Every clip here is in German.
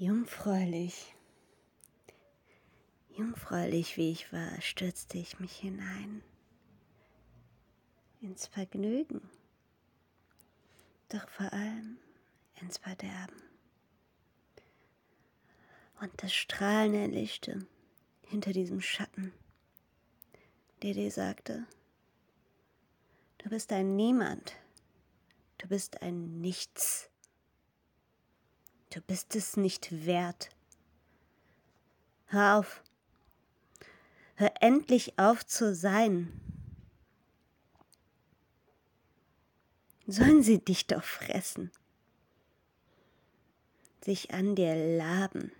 Jungfräulich, jungfräulich wie ich war, stürzte ich mich hinein ins Vergnügen, doch vor allem ins Verderben. Und das strahlende Lichte hinter diesem Schatten, der dir sagte, du bist ein Niemand, du bist ein Nichts Du bist es nicht wert. Hör auf. Hör endlich auf zu sein. Sollen sie dich doch fressen, sich an dir laben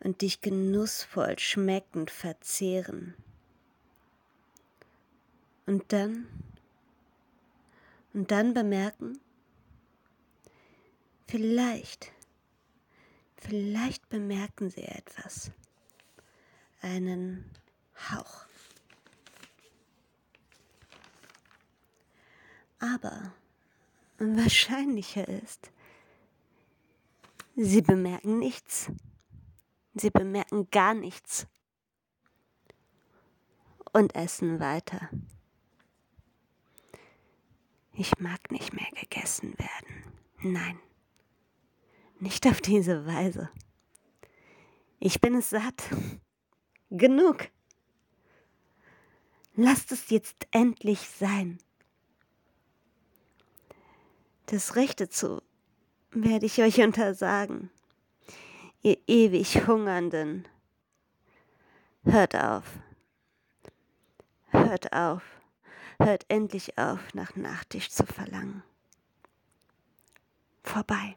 und dich genussvoll schmeckend verzehren. Und dann, und dann bemerken, Vielleicht, vielleicht bemerken Sie etwas, einen Hauch. Aber wahrscheinlicher ist, Sie bemerken nichts. Sie bemerken gar nichts und essen weiter. Ich mag nicht mehr gegessen werden. Nein. Nicht auf diese Weise. Ich bin es satt. Genug. Lasst es jetzt endlich sein. Das Rechte zu werde ich euch untersagen, ihr ewig Hungernden. Hört auf. Hört auf. Hört endlich auf, nach Nachtisch zu verlangen. Vorbei.